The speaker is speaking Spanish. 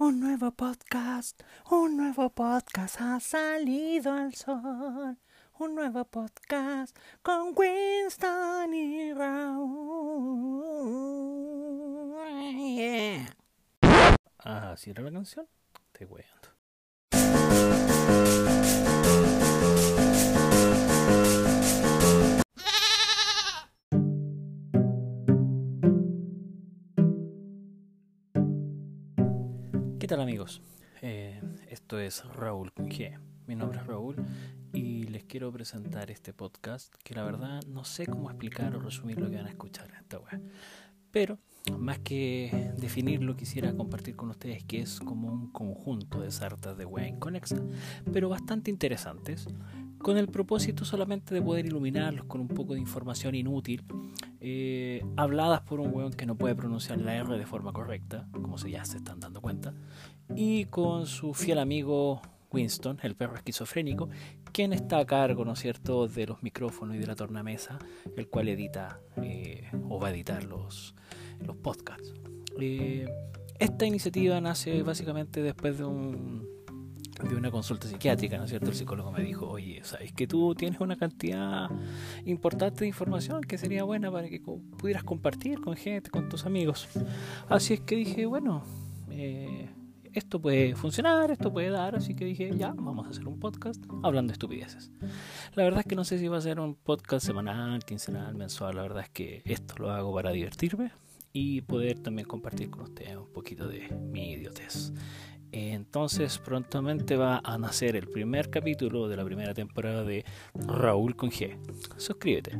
Un nuevo podcast, un nuevo podcast ha salido al sol. Un nuevo podcast con Winston y Raúl. Yeah. Ah, ¿sí era la canción? Te weando. ¿Qué tal amigos? Eh, esto es Raúl G. Mi nombre es Raúl y les quiero presentar este podcast que la verdad no sé cómo explicar o resumir lo que van a escuchar en esta web. Pero más que definirlo quisiera compartir con ustedes que es como un conjunto de sartas de web inconexas, pero bastante interesantes, con el propósito solamente de poder iluminarlos con un poco de información inútil, eh, habladas por un weón que no puede pronunciar la R de forma correcta, como se ya se están dando cuenta, y con su fiel amigo Winston, el perro esquizofrénico, quien está a cargo, ¿no es cierto?, de los micrófonos y de la tornamesa, el cual edita eh, o va a editar los, los podcasts. Eh, esta iniciativa nace básicamente después de un de una consulta psiquiátrica, ¿no es cierto? El psicólogo me dijo, oye, ¿sabes que tú tienes una cantidad importante de información que sería buena para que pudieras compartir con gente, con tus amigos? Así es que dije, bueno, eh, esto puede funcionar, esto puede dar, así que dije, ya, vamos a hacer un podcast hablando de estupideces. La verdad es que no sé si va a ser un podcast semanal, quincenal, mensual, la verdad es que esto lo hago para divertirme y poder también compartir con ustedes un poquito de mi idiotez. Entonces prontamente va a nacer el primer capítulo de la primera temporada de Raúl con G. Suscríbete.